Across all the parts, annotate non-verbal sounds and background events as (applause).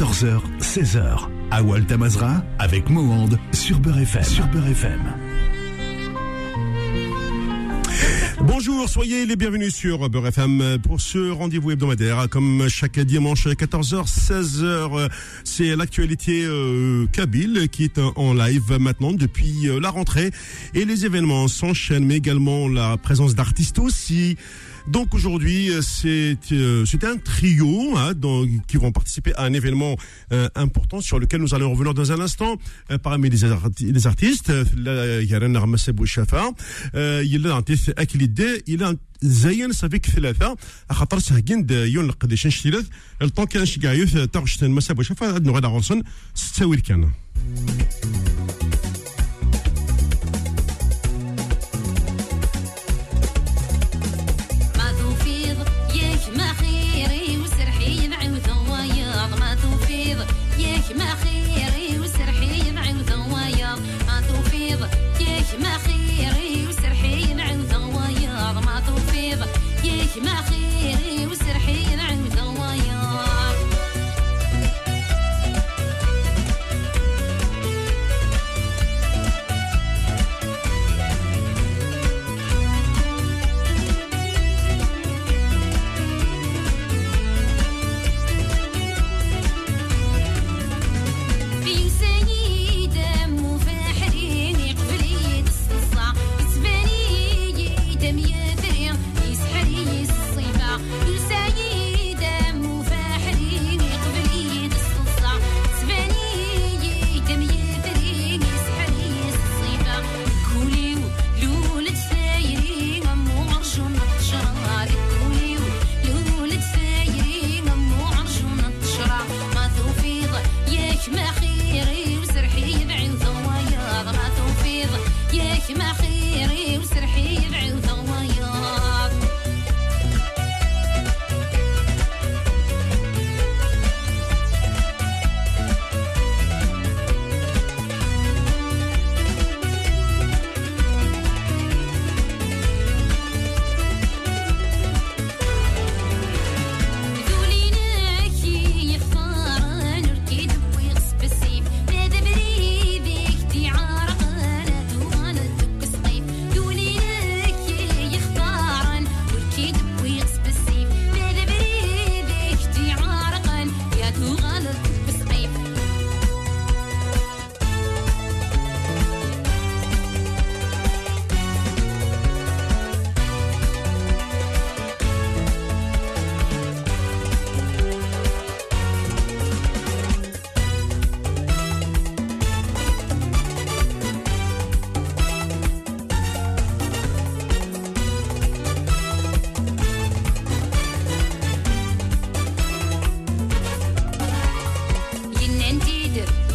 14h, 16h. À Tamazra avec Mohand sur Beurre FM. Sur. Bonjour, soyez les bienvenus sur Beurre FM pour ce rendez-vous hebdomadaire. Comme chaque dimanche, 14h, 16h, c'est l'actualité euh, kabyle qui est en live maintenant depuis euh, la rentrée. Et les événements s'enchaînent, mais également la présence d'artistes aussi. Donc aujourd'hui, euh, c'est euh, c'est un trio hein, donc, qui vont participer à un événement euh, important sur lequel nous allons revenir dans un instant. Euh, parmi les, arti les artistes, il y a Renar Bouchafa, il y a l'artiste Akilide, il y a زين صافيك ثلاثة خاطر سهكين يون القديش نشتيلث الطون كان شكايوث تغشتن مسا بوشافا نغدا غرسن ستاويل كان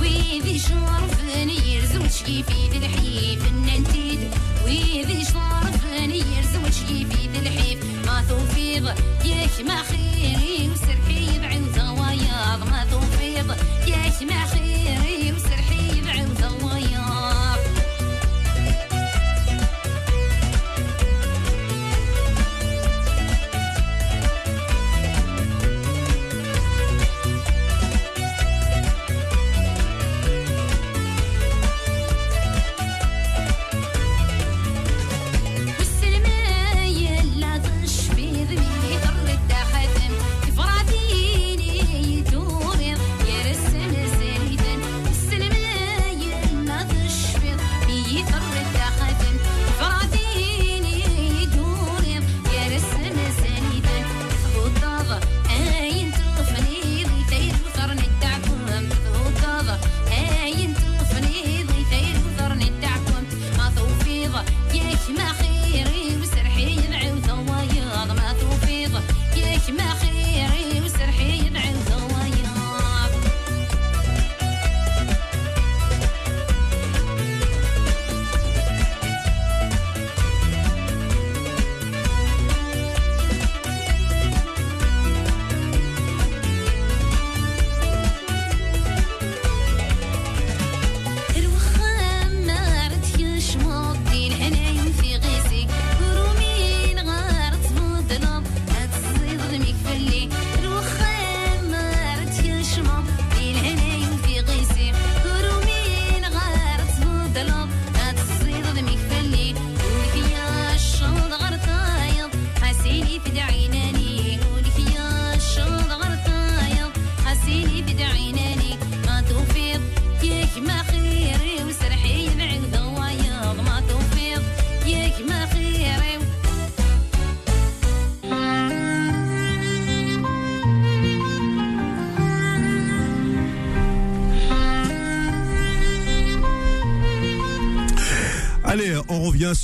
ويذي شرفني يرزو شيفيد الحيف الننتيد ويذي شرفني يرزو شيفيد الحيف ما توفيض ياك ما خيري وسرحي بعين زوايا ما توفيض ياك ما خيري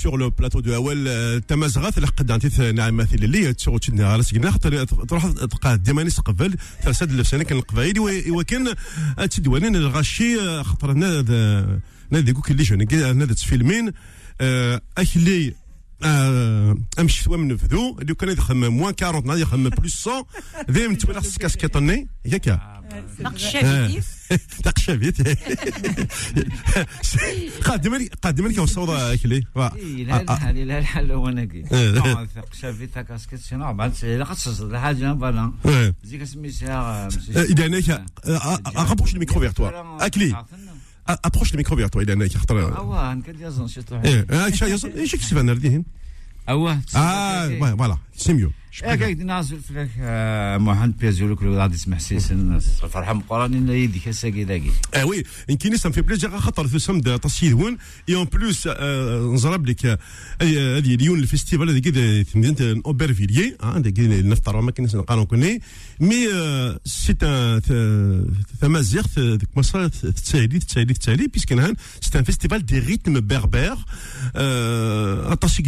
سور لو بلاتو دو اول تماس غاث لقد انت نعم مثل اللي تشو تشدنا على سكنا خاطر تروح تلقى ديما نس قبل ترسد لسانك كان القبايل وكان تدوانين الغشي خاطر ناد نادي كوك اللي جون ناد فيلمين اكلي امشي شوية من فذو اللي كان يخمم موان 40 يخمم بلوس 100 دايما تبلغ خصك ياك نقش شاكيتيف (laughs) نقشافيت (laughs) قادم قادم لك وصوض كلي لا الحال لا الحال هو نقي. (laughs) نقشافيت كاسكيت شنو بعد لا خصص الحاجة بلا زيك سميتها إذا انك اغابوش الميكرو فيغ توا أكلي. أبروش الميكرو فيغ توا إذا انك خاطر اوه نكد يزن شي طوح إيه إيش إيش كيف نرديهم اوه أه فوالا سي ميو هكذا نازل فيك محمد بيزولو كل غادي تسمع سيسن فرحة مقرن يدي كساكي ذاكي آه وي يمكن سام في بليزير خاطر في سمد تصيدون إي أون بلوس نزرب لك هذه اليوم الفيستيفال هذه كذا في مدينه اوبرفيليي هذا نفطر ما كناش نقارن كوني مي سي تمازيغ كما صار تسالي تسالي تسالي بيسك هان سي ان فيستيفال دي ريتم بربر اطاشي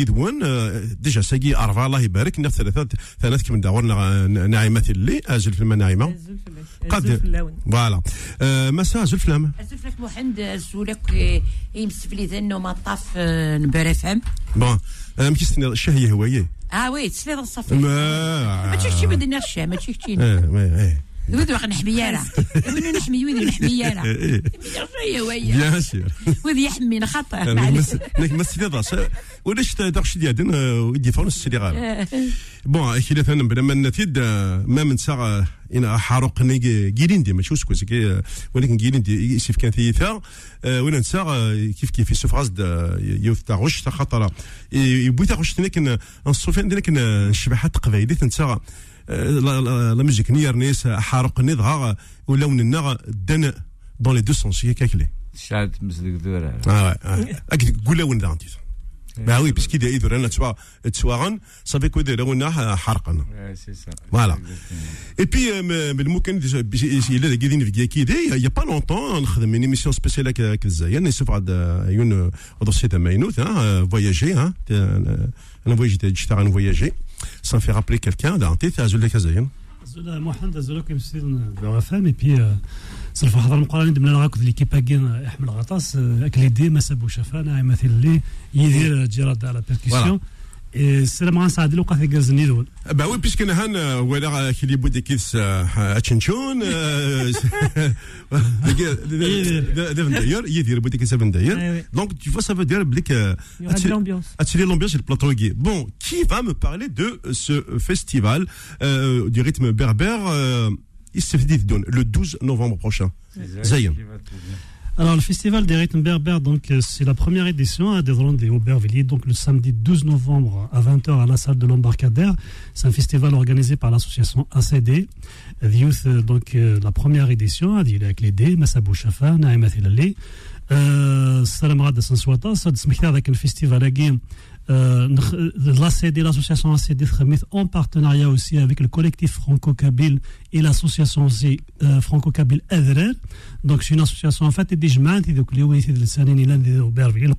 يدوان ديجا ساقي ارفا الله يبارك. ذلك ثلاثة ثلاث كم داور ناعمة لي الزلفلة ناعمة قد فوالا مسا أجل في أه، مساء أجل في محمد سولك يمس في لي ذنو مطاف طاف آه، نبر ام بون. أه، ام كيستني الشهية هواية آه وي تسلي الصفي ما تشوفش بدنا الشاه ما آه وذو نحمي يانا وين نحمي؟ وذو نحمي يانا بيان سير. وذو يحمينا خطر نك مستيضاش وليش تغش ديادن آه، يدي فرنس السنغال بون كي بلا ما نتيد آه، ما من ساعة إن نيجي ماشي آه، ولكن جيريندي سيف كان ثيثا وين نسا كيف كيف في غاز يوث تاع غش تاع خطرة. يبوي تاع غش لكن نصوفين كن الشبحه لا musique ni نيس حارق نضغى ولون وننا دن دون لي دو سونس هي كاكلي شاد مسلك دور آه أكيد قول لون ذا انتيزون Ben oui, puisqu'il est Idren, hein, Tsuaran, ça veut dire Runa Harkan. Voilà. Et puis, il est guidé une vieille il n'y a pas longtemps, on a une émission spéciale avec Zayen, et c'est une dossier de Maïnout, hein, euh, voyager, hein, un voyage, j'étais à voyager, sans faire appeler quelqu'un, d'un tête, hein, à Zulek Zayen. محمد زولوكم سيدنا بعفام اي بي صرف حضر مقارنة من راك في ليكيب كين احمد آه، غطاس اكليدي آه، ما سابو شفانا يمثل لي يدير جيراد على بيركسيون السلام غنساعد لو قاثي كازني دول bah oui puisque nahan wala kili budi kis achinchun d'ailleurs يدير بودي كيس d'ailleurs donc tu vois ça veut dire que attirer l'ambiance et le plateau gay bon qui va me parler de ce festival du rythme berbère il se fait le 12 novembre prochain Zayn alors, le festival des rythmes berbères, donc, c'est la première édition à Dédron et Aubervilliers, donc le samedi 12 novembre à 20h à la salle de l'embarcadère. C'est un festival organisé par l'association ACD, The Youth, donc, la première édition, avec les D, Massabou Shafa, Naïma Thilali, Salam Rad Sanswata, ça, c'est un euh, euh, l'ACD, l'association ACD en partenariat aussi avec le collectif franco-kabyle et l'association euh, franco-kabyle Adrer. Donc, c'est une association en fait, et des gens qui ont été et des le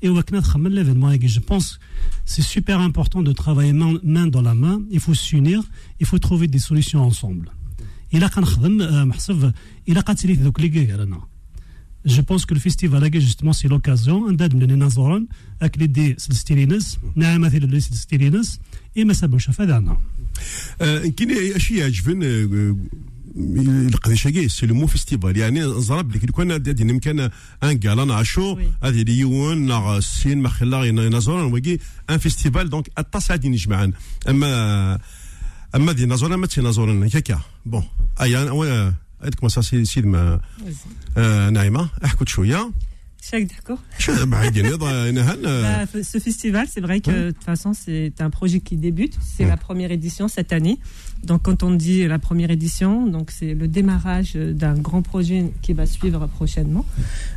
Et et je pense c'est super important de travailler main, dans la main. Il faut s'unir, il faut trouver des solutions ensemble. Et là, quand on a il a جو بونس كو الفيستيفال هاكي جوستمون سي لوكازيون نداد من نازورن اكلي دي سلستيرينس نعم مثل اللي سلستيرينس اما سابوش فادانا كاين اشي يعجبن القداشاكي سي لو مو فيستيفال يعني زرب لك كان هادي يمكن ان كالا نعشو هادي ليون ناغ سين ما خلا نازورن وكي ان فيستيفال دونك اطاس هادي نجمعان اما اما دي نازورن ما تي نازورن هكا بون ايا هذيك ما سي سيد ما نايمه احكوا شويه Chaque d'accord. (laughs) ce festival, c'est vrai que de toute façon, c'est un projet qui débute. C'est la première édition cette année. Donc, quand on dit la première édition, donc c'est le démarrage d'un grand projet qui va suivre prochainement.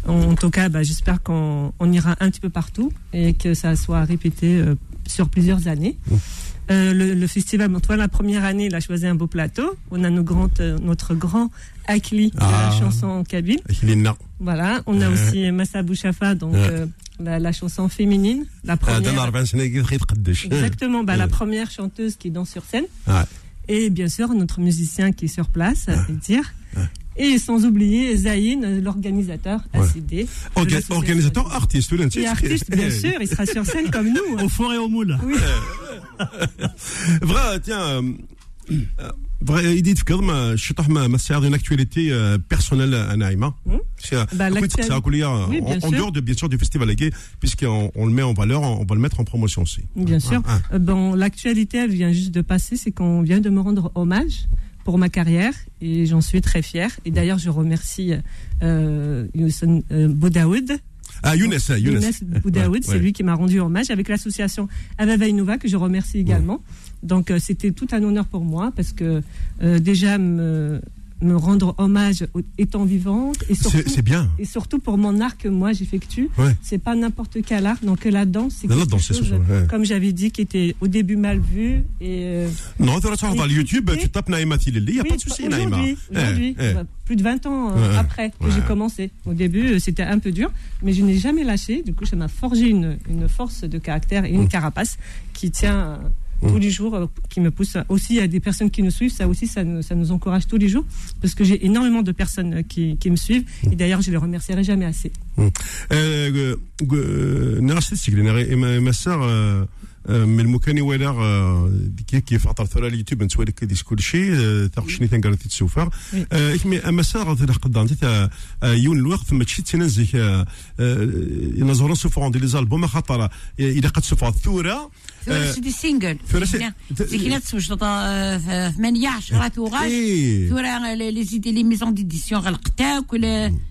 En, tout cas, bah, j'espère qu'on ira un petit peu partout et que ça soit répété sur plusieurs années. Euh, le, le, festival, toi, la première année, il a choisi un beau plateau. On a nos euh, notre grand Akli de la chanson kabyle. Akli Voilà. On a aussi Massa Bouchafa, donc euh, la, chanson féminine. La première, exactement, bah, la première chanteuse qui danse sur scène. Et bien sûr, notre musicien qui est sur place, dire. Et sans oublier Zayn, l'organisateur ACD. Organisateur artiste, le Et artiste, bien (laughs) sûr, il sera sur scène comme nous. Hein. Au fond et au moule. Oui. (laughs) Vrai, tiens. Euh, vrai, Edith Fkadma, euh, je suis ma sœur d'une actualité euh, personnelle à Naïma. Hmm. Bah, en, dehors de, bien sûr du festival gay, puisqu'on on le met en valeur, on, va le mettre en promotion aussi. Bien hein, sûr. Hein. Bon, l'actualité, elle vient juste de passer, c'est qu'on vient de me rendre hommage pour ma carrière et j'en suis très fière. Et d'ailleurs, je remercie euh, Youssef euh, Boudaoud. Ah, Younes, Younes. Younes Boudaoud, c'est lui qui m'a rendu hommage avec l'association Avava Innova que je remercie également. Donc euh, c'était tout un honneur pour moi parce que euh, déjà me, me rendre hommage étant vivante et surtout, c'est bien. et surtout pour mon art que moi j'effectue. C'est pas n'importe quel art, donc la danse c'est quelque danse, chose, comme j'avais dit, qui était au début mal vu. Et, euh, non, tu vas sur YouTube, tu tapes Naïma Tilili, il n'y a pas de souci Naïma. Aujourd'hui, eh, eh. plus de 20 ans après que j'ai commencé. Au début, c'était un peu dur, mais je n'ai jamais lâché. Du coup, ça m'a forgé une, une, force de caractère et une mm. carapace qui tient tous les jours, euh, qui me pousse aussi à des personnes qui nous suivent. Ça aussi, ça nous, ça nous encourage tous les jours parce que j'ai énormément de personnes euh, qui, qui me suivent et d'ailleurs, je les remercierai jamais assez. من المكان ولا كي في عطر ثرى اليوتيوب نتسوى لك ديس كل شيء تاخشني تنقرا تتسوفر اكمي اما تاع قدام تاع يون الوقت ما تشي تنزك نزورون سوفر عندي لي زالبوم خاطر اذا قد سوفر ثوره سيدي سينجل زيك تسوج ثمانية عشرة ثوغاش ثورة لي زيدي لي ميزون ديديسيون غلقتاك ولا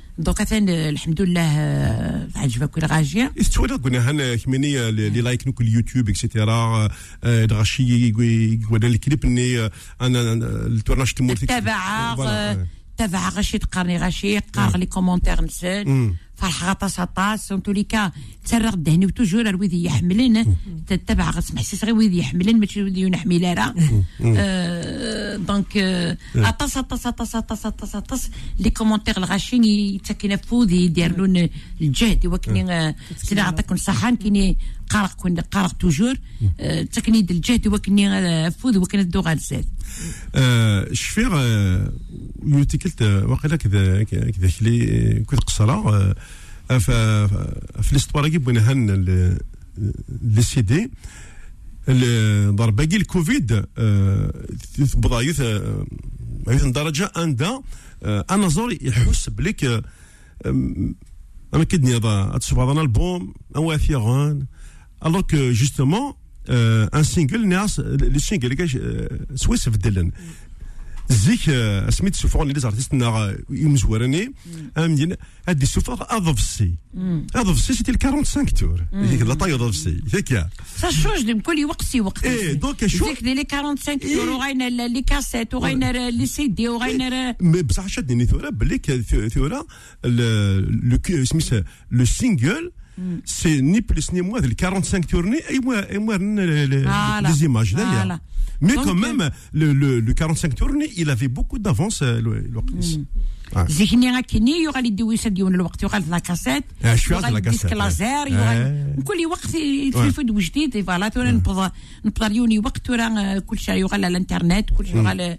دونك مثلا الحمد لله عجبك ولا غاجية؟ استوى قلنا هنا كميني لي لايك نوك اليوتيوب اكسيتيرا دغاشي ولا الكليب إني أنا التورناج تمورتي تابع تابع غاشي تقارني غاشي قارغ لي كومونتير نسال فرحة غطاس غطاس وان تولي كا تسرق الدهن وتوجور الويدي يحملن. تتبع غسم حسيس غير ويدي يحملن ماشي ويدي ينحمل راه آه، دونك آه، غطاس غطاس غطاس غطاس غطاس غطاس لي كومونتيغ الغاشين يتسكن فود يدير لون الجهد. وكني آه، سيدي نعطيكم الصحة. كيني قرق كون قرق توجور آه، تكنيد الجهد وكني آه، فوذ وكني الدو الزاد آه، شفيغ يوتيكلت وقيلا كذا كذا كلي كنت قصرا في ليستوار كي بغينا هن لي سيدي باقي الكوفيد بضايث عيث درجة أندا أنا زور يحس بليك أنا كدني هذا تصبح هذا البوم أو أثيغان كو جوستومون ان سينجل ناس لي سينجل سويس في الدلن زيك سميت سوفون لي زارتيست نا يمزورني امدين هادي سوفور اضفسي اضفسي سيتي 45 تور هيك لا طاي اضفسي هيك سا شوج كل وقت وقت ايه دونك شو زيك لي 45 تور وغاينا لي كاسيت وغاينا لي سي دي وغاينا بصح شدني ثورة بلي ثورة لو سميت لو سينجل سي ني بلس ني موان 45 تورني اي موان اي موان لي زيماج دايا Mais quand même, le, le, le 45 tourné, il avait beaucoup d'avance, l'Orchis. زيكني كني يغالي يدوي ديون الوقت يغالي لا كاسيت يغالي الديسك لازير يغالي كل وقت يتلفد جديد فوالا تورا نبدا نبدا يوني وقت تورا كل شيء يغالي على الانترنت كل شيء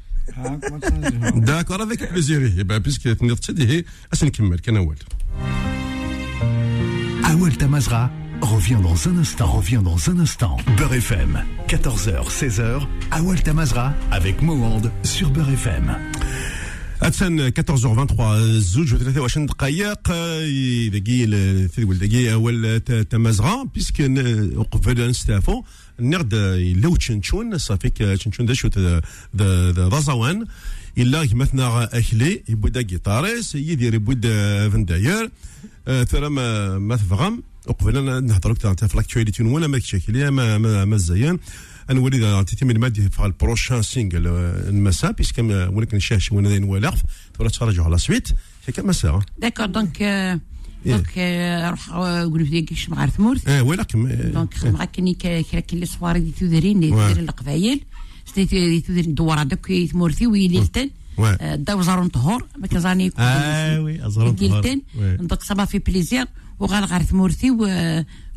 داكور افيك بليزير بيسك تنيض تسدي هي اش نكمل كان اول اول تمازغه revient dans un instant. Revient dans un instant. Beurre FM, 14h, 16h, à Walta Mazra avec Mohand sur Beurre FM. اتسن 14h23 زوج و23 دقائق دقي الثلث دقي اول تمازغا بيسك قبل نستافو نغد لو تشنشون صافي تشنشون دا شوت ذا زوان إلا مثنا اكلي يبدا كيطاريس يدير يبدا فنداير. ثرى ما ما تفغم. وقبل نهضرك في لاكتواليتي ولا ما كشكل ما ما مزيان نولي عطيتي من مادي في البروشان سينجل المساء بيسك ولكن شاش وأنا تورا تفرجوا على سويت. هيك مساء. داكور دونك دونك نروح نقول في كيش مع ثمورت آه ولكن دونك خدمة كني كاين لي صواري دي تودرين دي تودرين القبايل دي تودرين دوار دوك ثمورتي ويليلتن داو زارون طهور. ما كزاني آه وي زارون طهور. دونك صبا في بليزير وغال غار ثمورتي و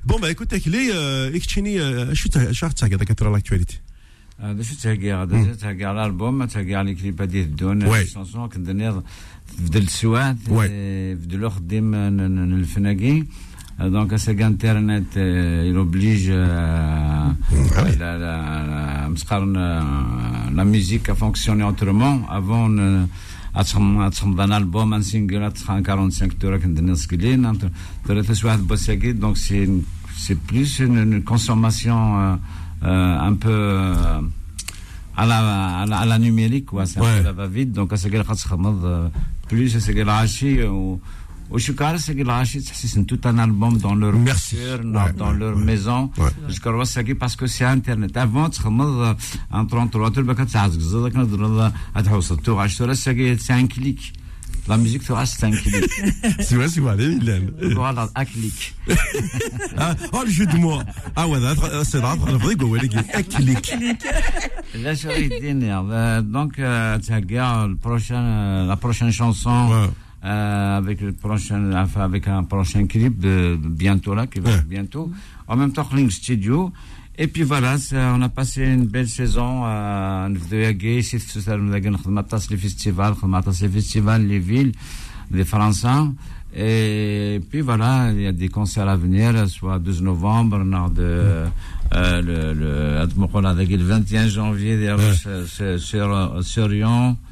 سناكي بون با ايكوت كلي اكتشيني شو شو تاعي هذاك ترى لاكتواليتي هذا شو تاقي هذا تاقي على الالبوم تاقي على الكليب هذه الدون شونسون كندير فدل السواد فدلو خديم الفناقي دونك ساق انترنت il oblige la, la, la musique à fonctionner autrement avant اتخمض انا البوم ان سينجل اتخان 45 تورا كندير سكلين ثلاثة واحد بوساكي دونك سي سي بلوس une consommation un peu à la, à la, à la numérique quoi c'est un peu la va vite donc c'est qu'elle خدمض plus c'est qu'elle عاشي و وشكار c'est qu'elle عاشي تحسيس tout un album dans leur voiture dans leur maison شكار وساكي parce que c'est internet avant تخمض ان 33 تربا كتعزق زاد كنضرب هتحوصل تو عشتو راه c'est un clic La musique sera 5 clics. c'est vrai, c'est vrai, Hélène. Voilà, un clic. oh, le jeu de mots. Ah ouais, c'est vrai, on va rigoler, un clic. Là, je vais dire, donc, tu as la prochaine chanson. Euh, avec le prochain, enfin, avec un prochain clip de, de bientôt là, qui va ouais. bientôt. En même temps, Link Studio. Et puis voilà, on a passé une belle saison à Nvdoyagé, ici, les festivals, les festivals, les villes, les Français. Et puis voilà, il y a des concerts à venir, soit 12 novembre, nord de, euh, le, le, le 21 janvier, ouais. sur, sur Lyon.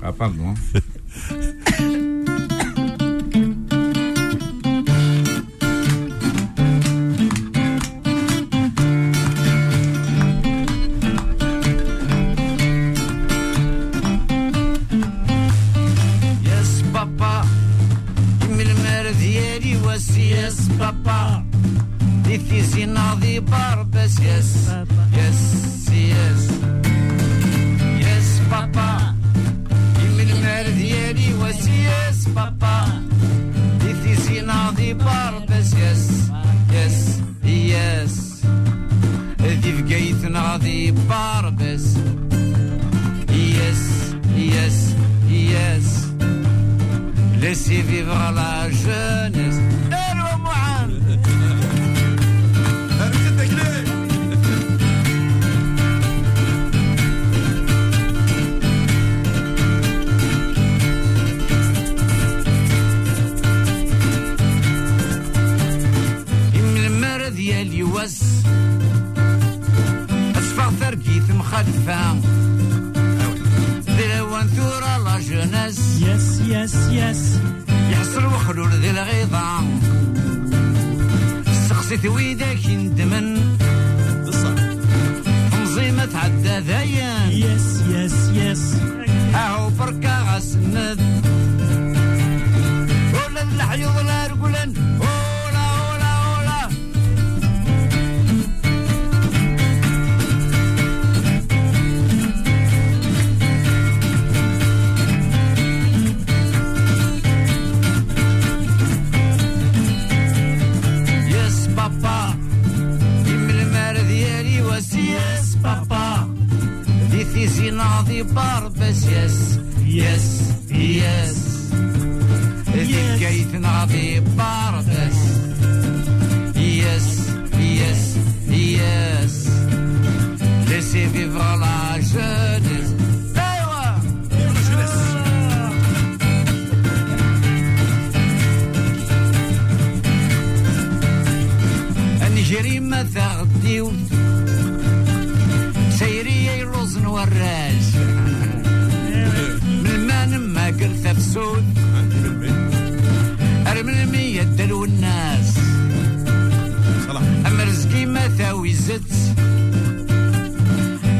Ah, pardon. yes, papa. Was yes, papa. Difícil de barbas, yes, yes, vivre la jeunesse. ديالي واس اصفر ثرقيت مخلفة دلوان ثورة لا جوناس يس يس يس وخلول ذي الغيضة سقسيت ويدك يندمن. مزيمة تعدى ذاين يس يس يس barbers, yes, yes, yes. yes. yes. yes. زدت.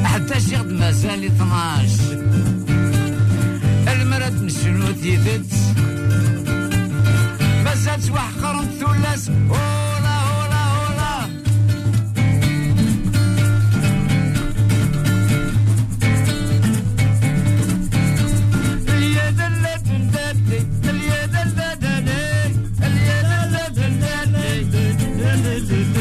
حتى شغد مازال 12 المرات مشنوت يدت مازالت سواح قرن ثلاث. هولا هولا هولا. اليد اللي تندتي اليد اللي تندتي اليد اللي تندتي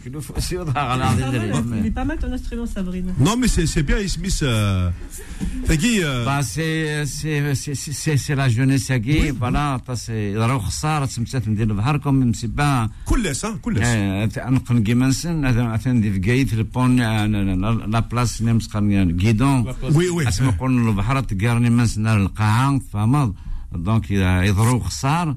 هكا كده يشكلوا في سيوط على Il est العظيم pas mal ton instrument, Sabrine. Non, mais c'est c'est bien, Smith. Euh, Tagui, euh, Bah, c'est c'est c'est c'est c'est la jeunesse هكي فوالا سي ضرو خساره تمثات ندير البحر كوم مسبا كلس ها كلس نقن كيمانسن اثن دي فكايت البون لا بلاس نمس قرن كيدون وي وي اسمع قول البحر تقارني منسن القاعه فهمض دونك يضرو خسار اي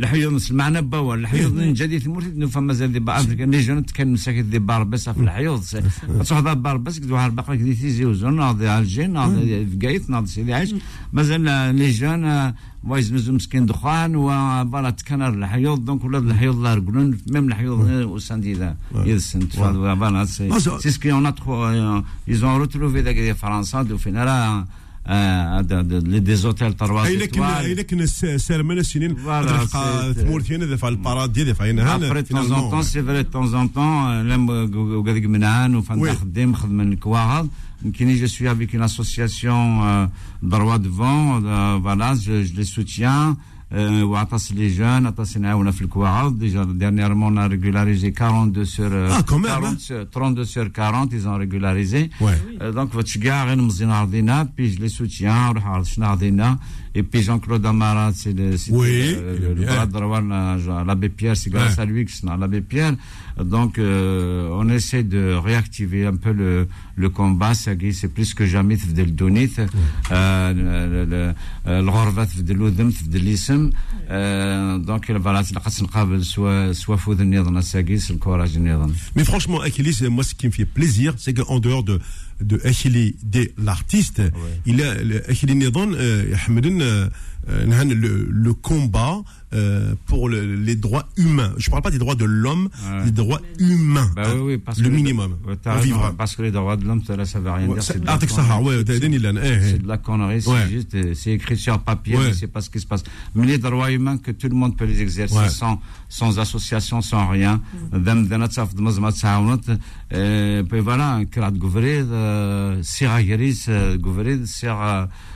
الحيوض المعنبة من جديد مرتد فما زال دي افريكا نيجون كان مساكن دي باربس في الحيوض. تروح دار باربس كدوها باقي كدي تيزي وزون ناض ناضي في فقايت ناضي سيدي عايش. مازال نيجون وايز مزو مسكين دخان وبالا تكنر الحيوض. دونك ولاد الحيوض لا رجلون ميم الحيوض وساندي ذا يدسن تفضل بارات سي سكي اون اتخو ايزون روتروفي ذاك فرنسا دو فينا راه دي زوتيل تروا اي لكن اي لكن سيرمنا السنين Voilà, c'est- ثمورتي انا ذا الباراد ديالي فاين Après, de temps en temps, c'est vrai, de temps en temps, euh, لم وقاعد منان وفن Oui. نخدم خدمة الكواغض يمكن je suis avec une association euh, droit devant euh, voilà je, je les soutiens euh, وعطس les jeunes عطس نعاونا في الكواغض déjà dernièrement on a régularisé 42 sur euh, Ah, quand même, 40 hein. sur- 32 sur 40 ils ont régularisé Ouais. Euh, donc وتشجع غير مزيان عرضينا puis je les soutiens نروح عرض شنو عرضينا et puis Jean-Claude Amara c'est le c'est Oui, le- le- le bien. bras droit de l'abbé Pierre c'est grâce Ouais. à lui que c'est dans l'abbé Pierre donc euh, on essaie de réactiver un peu le le combat c'est c'est plus que jamais في الدونيت الغربة في الودم في الاسم دونك فوالا تلقى نقابل سوا سوا فوذ النظام ساقيس الكوراج النظام Mais franchement, Achilles, moi, ce qui me fait plaisir, c'est qu'en dehors de, de Achilles, de l'artiste, il a, le- Achilles Nidon, euh, euh, le, le combat euh, pour le, les droits humains. Je ne parle pas des droits de l'homme, ouais. des droits humains. Bah oui, oui, parce le minimum. Le, vivre. Parce que les droits de l'homme, ça, ça ne veut rien ouais, dire. C'est de, la connerie. C'est de la connerie. C'est juste, euh, c'est écrit sur papier, mais c'est pas ce qui se passe. Mais les droits humains que tout le monde peut les exercer sans, sans association, sans rien.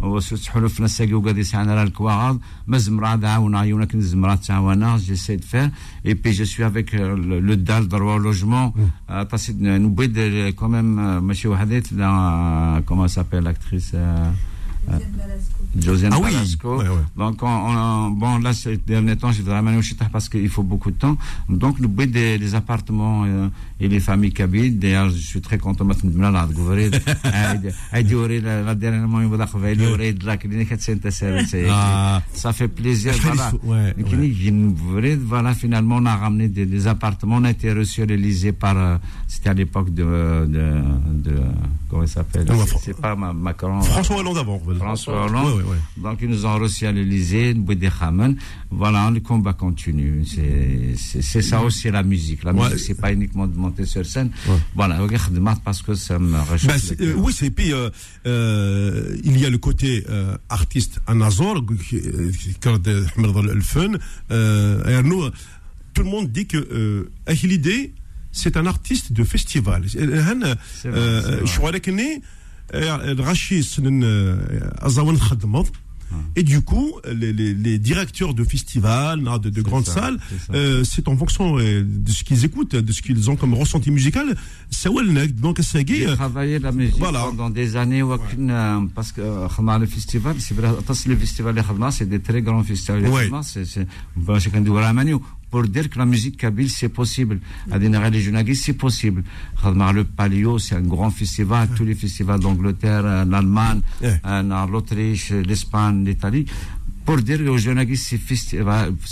وتحلف نساقي وقادي سعنا راه الكواغاض ما زمرا عاونا عيونا كن زمرا تعاونا جيسي دو فير اي بي جو سوي افيك لو دال دروا لوجمون تصيد نبيد كوميم ماشي وحديت كومون سابيل لاكتريس Josiane ah Palasco. Oui. Ouais, ouais. Donc, on, on, bon, là, ces derniers temps, je voudrais au Chita parce qu'il faut beaucoup de temps. Donc, le but des, des appartements euh, et les familles kabyles, d'ailleurs, je suis très content de (laughs) me la découvrir. la dernière fois, ça fait plaisir. Voilà. Ouais, voilà, finalement, on a ramené des, des appartements. On a été reçus à l'Elysée par, euh, c'était à l'époque de, de, de, comment il s'appelle? C'est pas Macron. François Hollande avant. François Hollande. Ouais, ouais, Donc, ils nous ont reçus à l'Elysée, Voilà, le combat continue. C'est ça aussi la musique. La musique, c'est pas uniquement de monter sur scène. Voilà, parce que ça me bah, euh, Oui, c'est puis euh, euh, il y a le côté artiste Anazor, le fun. Euh, tout le monde dit que Ahilide, c'est un artiste de festival. Je crois que Mmh. Et du coup, les, directeurs de festivals, de, grandes salles, euh, c'est en fonction euh, de ce qu'ils écoutent, de ce qu'ils ont comme ressenti musical. C'est donc c'est gay. Euh, travaillé la musique voilà. pendant des années ouais. parce que le festival, c'est le festival c'est des très grands festivals. Ouais. C'est bah, pour dire que la musique kabyle, c'est possible. À les c'est possible. Le Palio, c'est un grand festival. Tous les festivals d'Angleterre, l'Allemagne, l'Autriche, l'Espagne, l'Italie pour dire aux jeunes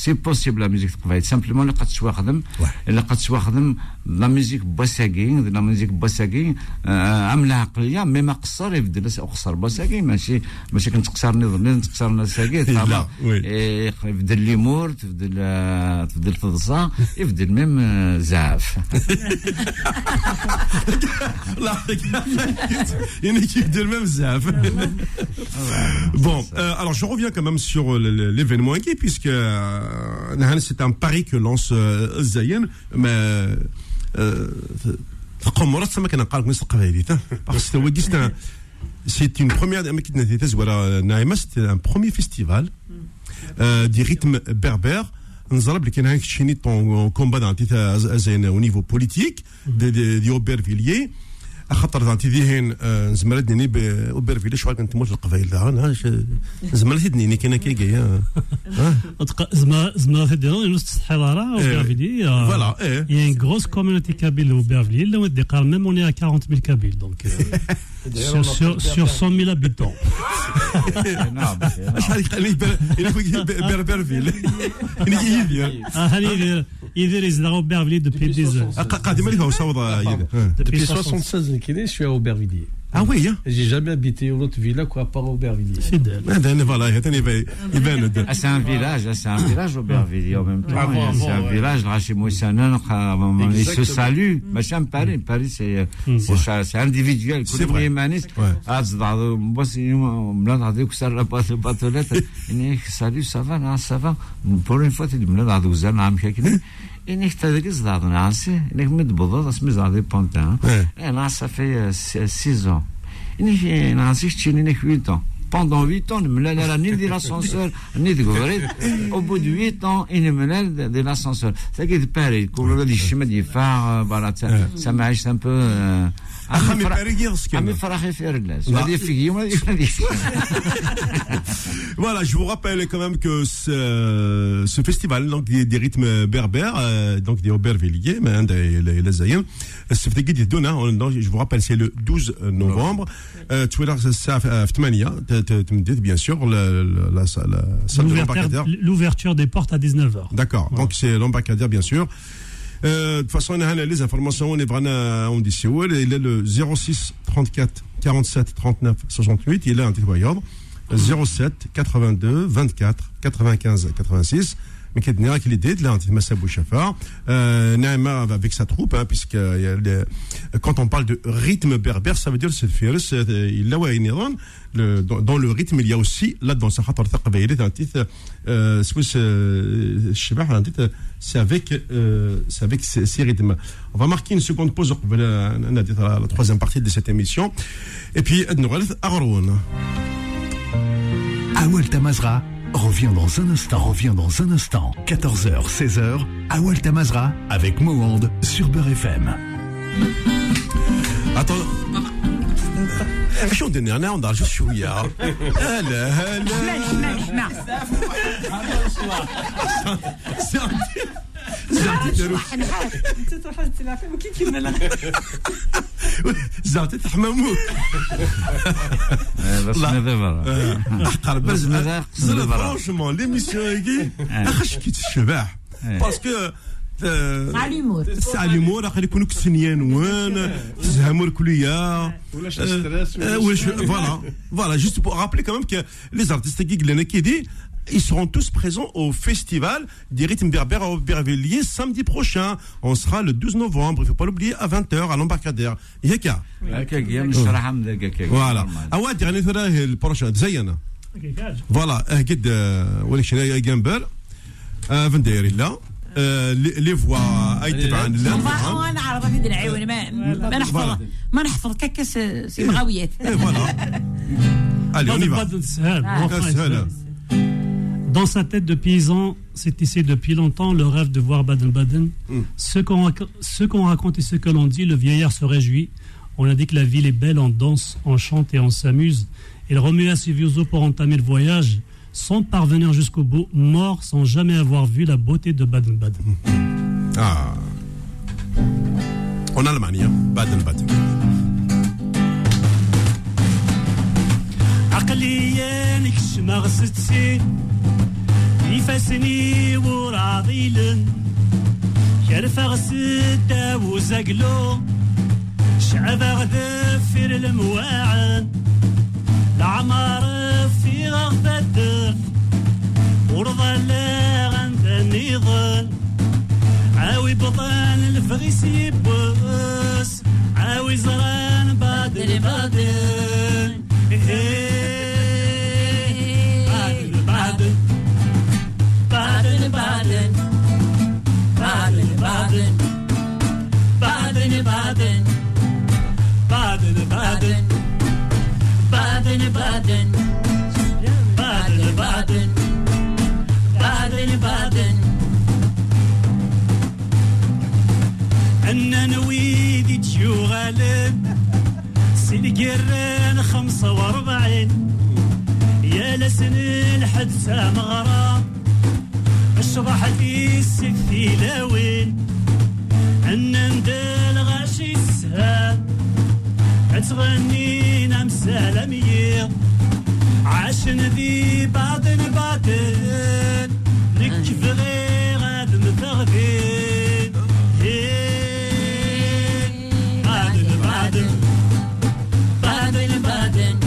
c'est possible la musique تقبايل simplement اللي قد تسوا خدم اللي قد تسوا خدم لا ميوزيك بوساكي لا ميوزيك بوساكي عامله عقليه مي ما قصر يبدل اقصر بوساكي ماشي ماشي (laughs) كنتقصر نظر نتقصر نساكي لا يبدل ليمور تبدل (laughs) تبدل فضصه يبدل ميم زعف لا يعني يبدل ميم زعف bon euh, alors je reviens quand même sur sur l'événement inquiet, puisque euh, c'est un pari que lance euh, Zayen, mais c'est une première c'était un premier festival euh, du rythme berbère نضرب اللي كان هيك شيني كومبا au niveau politique de, de, de Aubervilliers خاطر تيدي هين زمرت دني بير فيليش وعاد كنت موت القبائل أنا زمرت دني كاينة كي كي زمرت زمرت دني نص الحضاره وبيرفيلي فوالا اي ان غروس كوميونيتي كابيل وبيرفيلي لو ودي قال ميم اون 40 ميل كابيل دونك سور 100 000 نعم شحال يخلي بيرفيل يدير يدير يزدغوا بيرفيلي دوبي 10 قادمه لها وصوضه يدير دوبي 76 je suis à Aubervilliers. Ah oui, hein J'ai jamais habité une autre villa qu'à part Aubervilliers. Fidèle. Ah, voilà, ah, c'est un village, ah, c'est un village Aubervilliers en même temps. Ah, c'est un village, là, chez Moussanen, ils se saluent. Mais c'est un Paris, Paris, c'est c'est individuel. C'est vrai. Ah, moi, c'est pas batolette. (laughs) Salut, ça va, ça va? Pour une fois, tu me είναι έχει τα δική δάδων άνση, είναι με την ποδόδα, πόντα. Pendant 8 ans, il me ni de l'ascenseur, ni de. Au bout de 8 ans, il me l'a de l'ascenseur. C'est qui est pareil, le des chemins ça, un peu. عمي فرح يغسك عمي فرح يفير الناس. غادي يفيك يوم غادي (laughs) Voilà, je vous rappelle quand même que ce, ce festival donc des, des rythmes berbères euh, donc des Aubervilliers mais des les, les Aïens c'est euh, fait guide donna je vous rappelle c'est le 12 novembre. Euh, Twitter ça à 8 تمديد بيان سور la salle l'ouverture des portes à 19h. D'accord. Donc c'est l'embarcadère bien sûr. Euh, de toute façon, on a les informations, on est vraiment, dit il est le 06 34 47 39 68, il est un petit 07 82 24 95 86 mais qui est qu'il est Bouchafar, euh, avec sa troupe, hein, puisque euh, quand on parle de rythme berbère, ça veut dire c'est euh, il le, dans, dans le rythme, il y a aussi, là, dans sa khatar un titre, c'est avec, euh, avec ces, rythmes. On va marquer une seconde pause, la, la troisième partie de cette émission. Et puis, Adnourel Aroun. Revient dans un instant, revient dans un instant. 14h, 16h, Awal Tamazra avec Mohand sur Beurre FM. Attends. شو ندير انا ونضرجو شويه هلا هلا اسمع اسمع اسمع زعتي تحممو بس نذبر احقر بس فرونشمون ليميسيون هيكي اخش كي الشباح باسكو مع اليمور تاع اليمور راح يكونوا كسنيان وين تزهموا الكليه ولا ستريس فوالا فوالا جوست بور رابلي كمان que les artistes qui لنا كي دي ils seront tous présents au festival des rythmes berbères à Aubervilliers samedi prochain. On sera le 12 novembre, il ne faut pas l'oublier, à 20h à l'embarcadère. Yaka. Voilà. Ah ouais, dernier le prochain. Zayana. Voilà. قد ولك شنو جنبر فندير لا لي فوا اي تبع ما نعرف في العيون ما ما نحفظ ما نحفظ ككس سيمغاويات فوالا Allez, on y va. Dans sa tête de paysan, c'est tissé depuis longtemps le rêve de voir Baden-Baden. Mm. Ce qu'on raconte et ce que l'on dit, le vieillard se réjouit. On a dit que la ville est belle, on danse, on chante et on s'amuse. Il remue à ses vieux os pour entamer le voyage, sans parvenir jusqu'au bout, mort sans jamais avoir vu la beauté de Baden-Baden. Ah. En Allemagne, hein, Baden-Baden. يفسني وراضيلن كرف غسدا وزقلو شعب غذفر المواعن العمر في غربة الدر لا عند النظام عاوي بطان الفريس عاوي زران بادل بادل بادل بادل بادل بادل بادل بادل بادن بادن بادن بادن بادن عنا نويدي تشو غالب سلقرن خمسة وأربعين. يا لسن الحدسة مغرب الشبح في السكثي لوين. أنا ندل غاشي السهاب السهام تغنينا مسالمية عاشن ذي باطن باطن نكف غير غاد مثغفين بعدن بعدن بعدن بعدن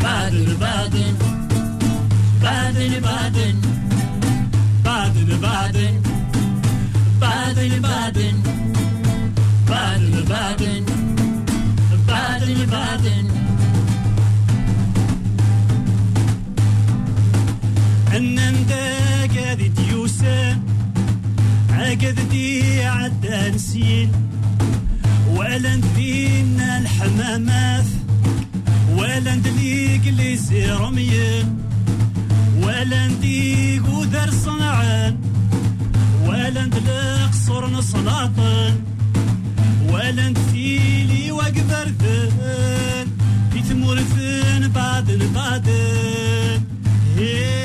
بعدن بعدن بعدن بعدن بعدن بعدن بعدن بعدن عقد دي عدى نسين ولا ندينا الحمامات ولا ندليق اللي زيرميين ولا نديق ودر صنعان ولا ندلق صور نصلاطن ولا نتيلي وقبر ذن في ثمور ثن بعدن بعدن إيه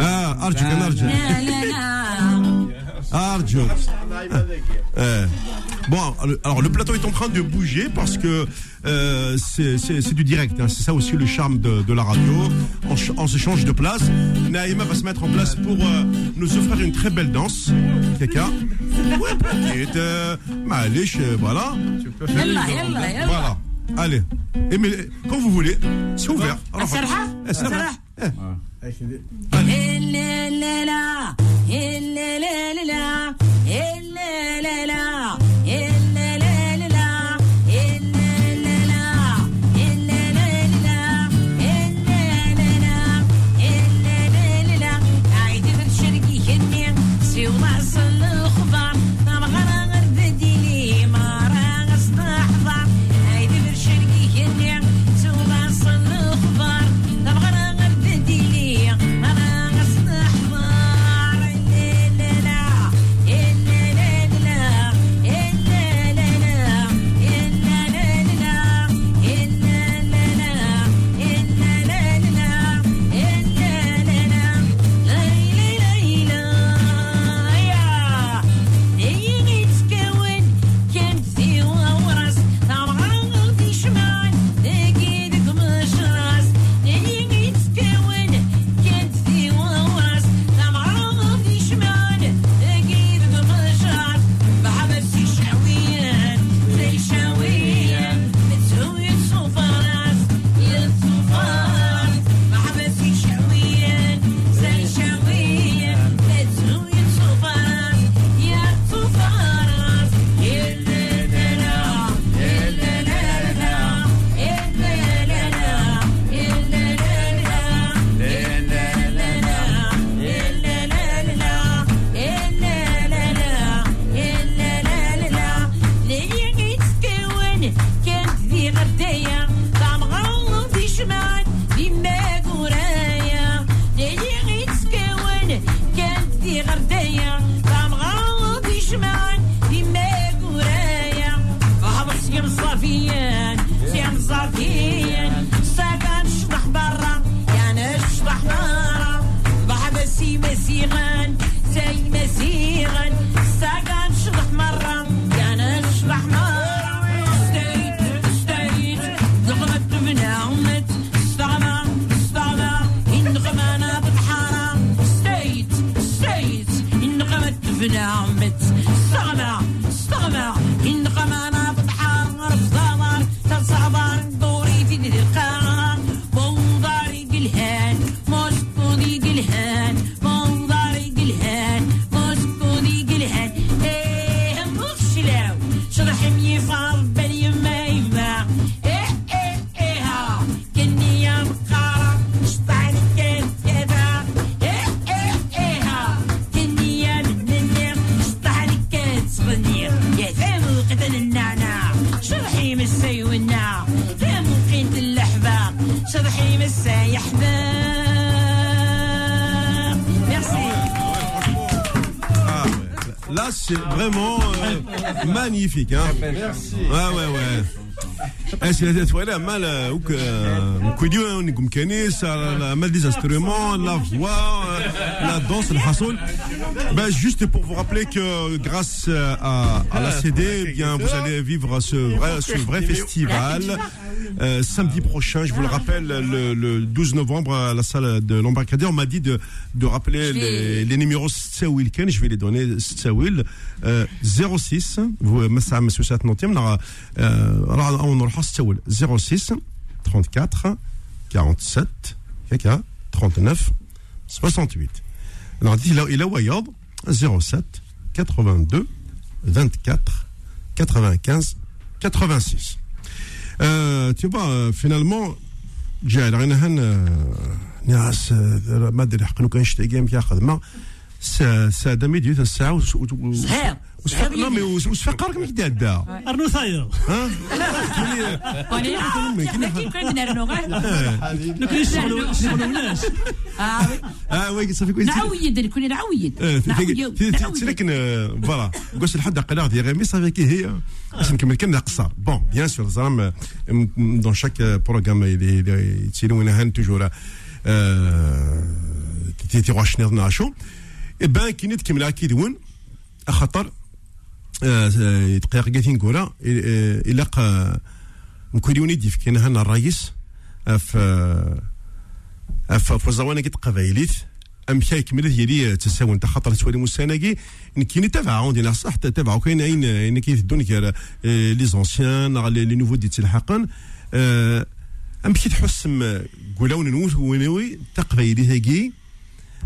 اه ارجوك انا ارجوك لا لا لا ارجوك Eh. Bon, alors le plateau est en train de bouger parce que euh, c'est- c'est c'est du direct. hein. C'est ça aussi le charme de, de la radio. On, ch- on se change de place. Naïma va se mettre en place pour euh, nous offrir une très belle danse. Kaka. Ouais, petite. Euh, Malish, euh, voilà. يلا يلا يلا Voilà. Allez. Et mais, quand vous voulez, c'est ouvert. Alors, Ha şimdi. Şey hellelele la, hellelele la, hellelele la. magnifique. Hein. Merci. Ouais, ouais, ouais. Eh, Est-ce que la mal euh, ou que euh, hein, on mal des instruments, la voix, euh, la danse, le hassoul. Ben juste pour vous rappeler que grâce à, la CD, eh bien vous allez vivre ce vrai festival euh, samedi prochain je vous le rappelle le, le 12 novembre à la salle de l'embarcadère on m'a dit de, de rappeler les, les numéros Sawil Ken je vais les donner Sawil euh, 06 vous مسا مسيو سات نوتيم راه نروحوا 06 34 47 هكا 39 68 نعطيه الى وياض 07 82 24 95 86 euh, Euh, tu vois, euh, finalement, جاي رانا هن آه، ناس آه، ما أدري حق لو كان شتا كيم كياخذ ما. ساده ميديو الساعة صحيح لا مي وسفقر كم كدا دا ارنو ثاير ها آه وي صافي كويس نعويد كوني نعويد فوالا قلت لحد قلع ديال غيمي صافي كي هي باش نكمل كان قصار بون بيان سور زعما دون شاك بروغرام يتسيلون هان توجور تيتي شنيض ناشو بان كي نتكمل هاكي دون خاطر آه، آه، دقيقة قاثين كورا آه، إلاق نكوليوني ديف كاين هنا الرئيس اف اف الزوانه كي تقبايليت أم شي كمل لي تساون انت خاطر تولي مسانكي كاين عندي لا صح تبعوا كاين أين أين الدنيا كي لي زونسيان لي نوفو دي الحقن أم شي تحس قولون نوت ونوي تقبايلي هاكي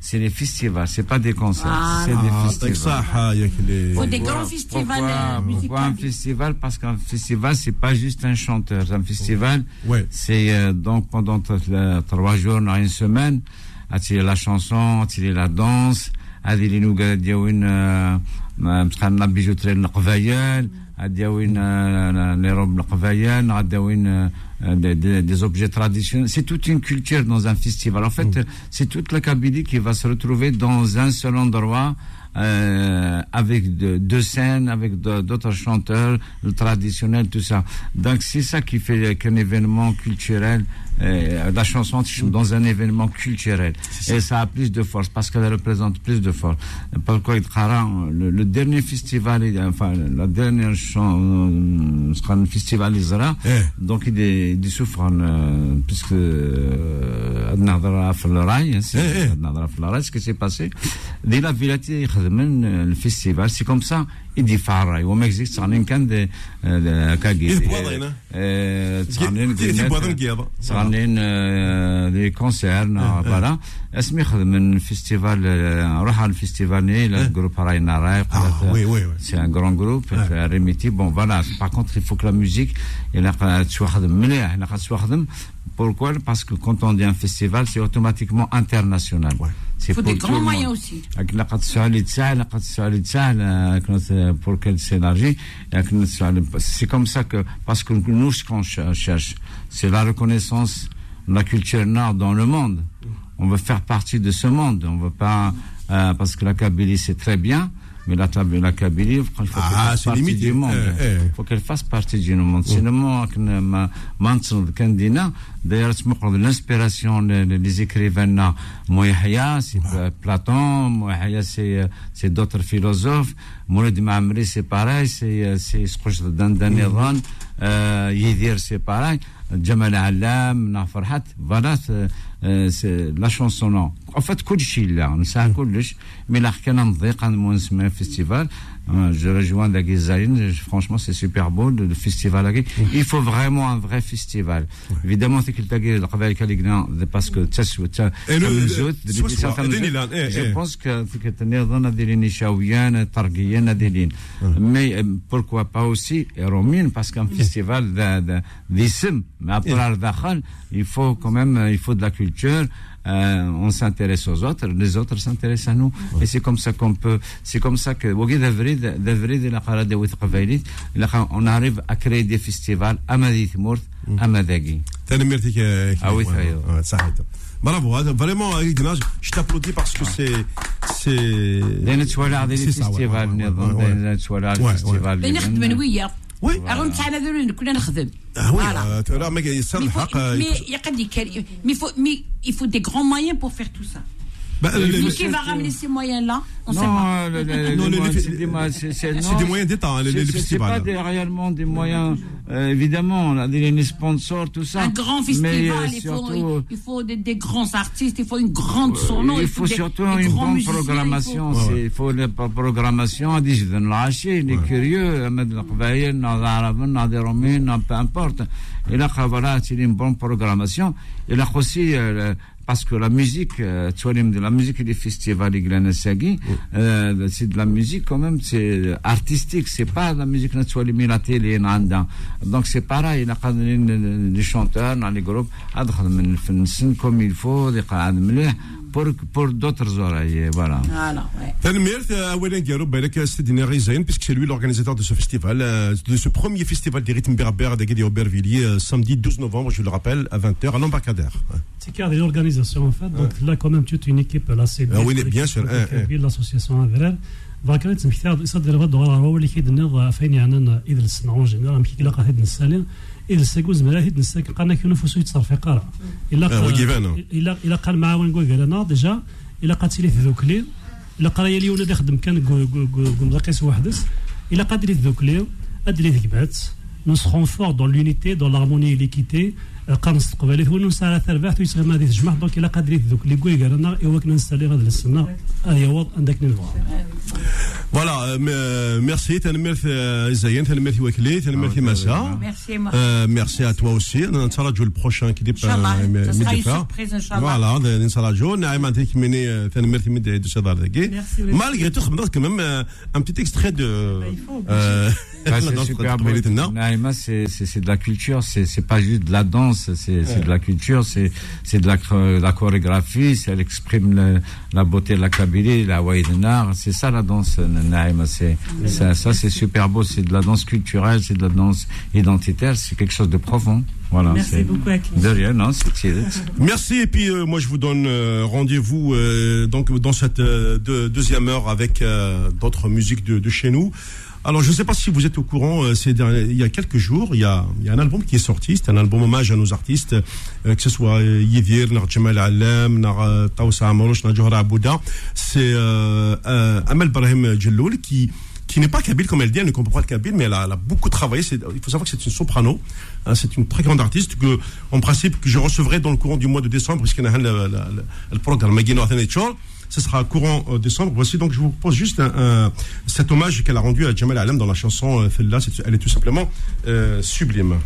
c'est les festivals, c'est pas des concerts, ah, c'est des festivals. Ah, les... Ou des grands festivals. Pourquoi, euh, pourquoi un festival Parce qu'un festival, c'est pas juste un chanteur. Un festival, ouais. c'est euh, donc pendant trois jours, dans une semaine, attirer la chanson, attirer la danse, attirer nous garder une, euh, bijouterie ما- مسخنا بيجوتري القفايال دياوين آه، لي روب القفايال غادياوين آه، des, des, des objets traditionnels. C'est toute une culture dans un festival. En fait, c'est toute la Kabylie qui va se retrouver dans un seul endroit euh, avec de- deux scènes, avec de- d'autres chanteurs, le traditionnel, tout ça. Donc c'est ça qui fait qu'un événement culturel, euh, la chanson dans un événement culturel. Et ça a plus de force parce qu'elle représente plus de force. Pourquoi le, le dernier festival, enfin, la dernière chanson, le festival Isra, eh. donc il est du souffrant, euh, puisque Adnadra Flaraï, Adnadra Flaraï, ce qui s'est passé, dès la villette, euh, le festival, c'est comme ça. يدفع الراي وما اكزيست صغنين كان دي كاكي إيه بواضينا. صغنين دي بواضن قياضة. صغنين دي كونسير فوالا اسمي يخدم من فيستيفال آه، روح على الفيستيفال ني الجروب راينا راي Ah, oui, oui, oui. C'est un grand groupe, ouais. Remiti. Bon, voilà. Par contre, il faut que la musique, il a pas de choix de Pourquoi? Parce que quand on dit un festival, c'est automatiquement international. Ouais. Il faut des grands moyens aussi. Euh, euh, pour qu'elle s'élargisse, c'est comme ça que. Parce que nous, ce qu'on cherche, c'est la reconnaissance de la culture nord dans le monde. On veut faire partie de ce monde. On veut pas. Euh, parce que la Kabylie, c'est très bien, mais la, Tab- la Kabylie il faut qu'elle Ah, fasse c'est partie limité. du monde Eh, eh. il faut qu'elle fasse partie du monde sinon كان دينا d'ailleurs تمقرض l'inspiration les, les- les écrivains Mouyahya c'est Platon Mouyahya c'est euh, c'est d'autres philosophes Moulid Maamri c'est pareil c'est euh, c'est Skouch Dandanidhan euh, Yidir c'est pareil Jamal Alam Nafarhat voilà لا شونسون ان فات كلشي لا نساها كلش مي لا حكينا نضيق نسميها فيستيفال Hein, je rejoins la Gizaline. Franchement, c'est super beau, le festival. Il faut vraiment un vrai festival. Évidemment, c'est qu'il t'a dit, le travail qu'il a parce que, tu sais, tu sais, je pense que c'est que tu n'es pas dans la Adeline. Mais euh, pourquoi pas aussi, Romine, parce qu'un festival de d'Issim, mais après Al-Dakhal, il faut quand même, euh, il faut de la culture. Euh, on s'intéresse aux autres, les autres s'intéressent à nous. Et c'est comme ça qu'on peut, c'est comme ça que, on arrive à créer des festivals à Madith Mourt, à Madagui. Ah oui, ça Bravo, hein, vraiment, je t'applaudis parce que c'est. C'est. des festivals. oui. Alors, تاعنا ذولين كلنا نخدم. Ah oui, euh, là, mais il faut, mais il faut des grands moyens pour faire tout ça. Bah, qui va ramener ces moyens-là On ne sait pas. c'est des moyens d'État, hein, les, les festivals. C'est pas réellement des moyens. Euh, évidemment, on a des sponsors, tout ça. Un grand festival, il, faut, il faut des, des, grands artistes, il faut une grande sono. Il, il faut, surtout une bonne programmation. Il faut, il faut la programmation. Il est curieux. peu importe. Et là, voilà, c'est une bonne programmation. Et là aussi, euh, parce que la musique, euh, de la musique des festivals euh, c'est de la musique quand même, c'est artistique, c'est pas la musique la télé, donc c'est pareil, des chanteurs dans les groupes, comme il faut, pour, pour d'autres oreilles. Voilà. Voilà, ouais. puisque c'est lui l'organisateur de ce festival, euh, de ce premier festival des rythmes berbères de Aubervilliers, euh, samedi 12 novembre, je le rappelle, à 20h, à l'embarcadère. C'est qu'il y a une organisation, en fait. Donc là, quand même, toute une équipe, là, c'est ah, oui, bien sûr. L'association Avrer. فكانت مثال يصدر غد هو اللي كيدنا فين يعني اذا السنه جنرال مكي كلا قاعد نسالي إلا ساكو زمراهيد نساك قالنا كي نفوسو يتصرف يقرا إلا إلا إلا قال مع وين قال أنا ديجا إلا قالت لي في ذوك الليل إلا قرايا لي ولا خدم كان مزاقيس وحدس. إلا قاد لي في ذوك الليل أدري بعت نسخون فور دون لونيتي دون لارموني ليكيتي et l'équité. قرن استقبالي هو نسال ثربات ويسغي ما تجمع دونك الا قادرين ذوك اللي كوي قالنا ايوا كنا نستالي غاد السنه هذه هو عندك نفوا Voilà, merci, merci Zayen, merci Wakili, merci Massa. Merci, merci à toi aussi. On sera le prochain qui dépend. Ça sera une surprise, Inch'Allah. Voilà, on sera le Naïma Tekmini, merci de ce Dardagé. Malgré tout, quand même un petit extrait de. c'est (laughs) super Naïma, c'est de la culture, c'est pas juste de la danse, c'est de la culture, c'est de la chorégraphie, elle exprime la beauté de la Kabylie, la Waïdenar, c'est ça la danse. Ça, ça c'est super beau. C'est de la danse culturelle, c'est de la danse identitaire. C'est quelque chose de profond. Voilà, Merci beaucoup, De rien, non, (laughs) Merci, et puis euh, moi je vous donne euh, rendez-vous euh, donc dans cette deuxième heure avec d'autres musiques de, de, chez nous. Alors je ne sais pas si vous êtes au courant, il y a quelques jours, il y a, il y a un album qui est sorti, c'est un album hommage à nos artistes, que ce soit Yidir, Jamal Alem, Taoussa Amorosh, Johra Abouda. C'est Amel Brahim Djelloul qui qui n'est pas kabyle comme elle dit, elle ne comprend pas le kabyle, mais elle a, beaucoup travaillé. Il faut savoir que c'est une soprano, hein, c'est une très grande artiste que, en principe, que je recevrai dans le courant du mois de décembre, puisqu'il y a le programme ce sera courant euh, décembre. Voici donc, je vous propose juste un, cet hommage qu'elle a rendu à Jamal Alem dans la chanson euh, Fella. Elle est tout simplement euh, sublime.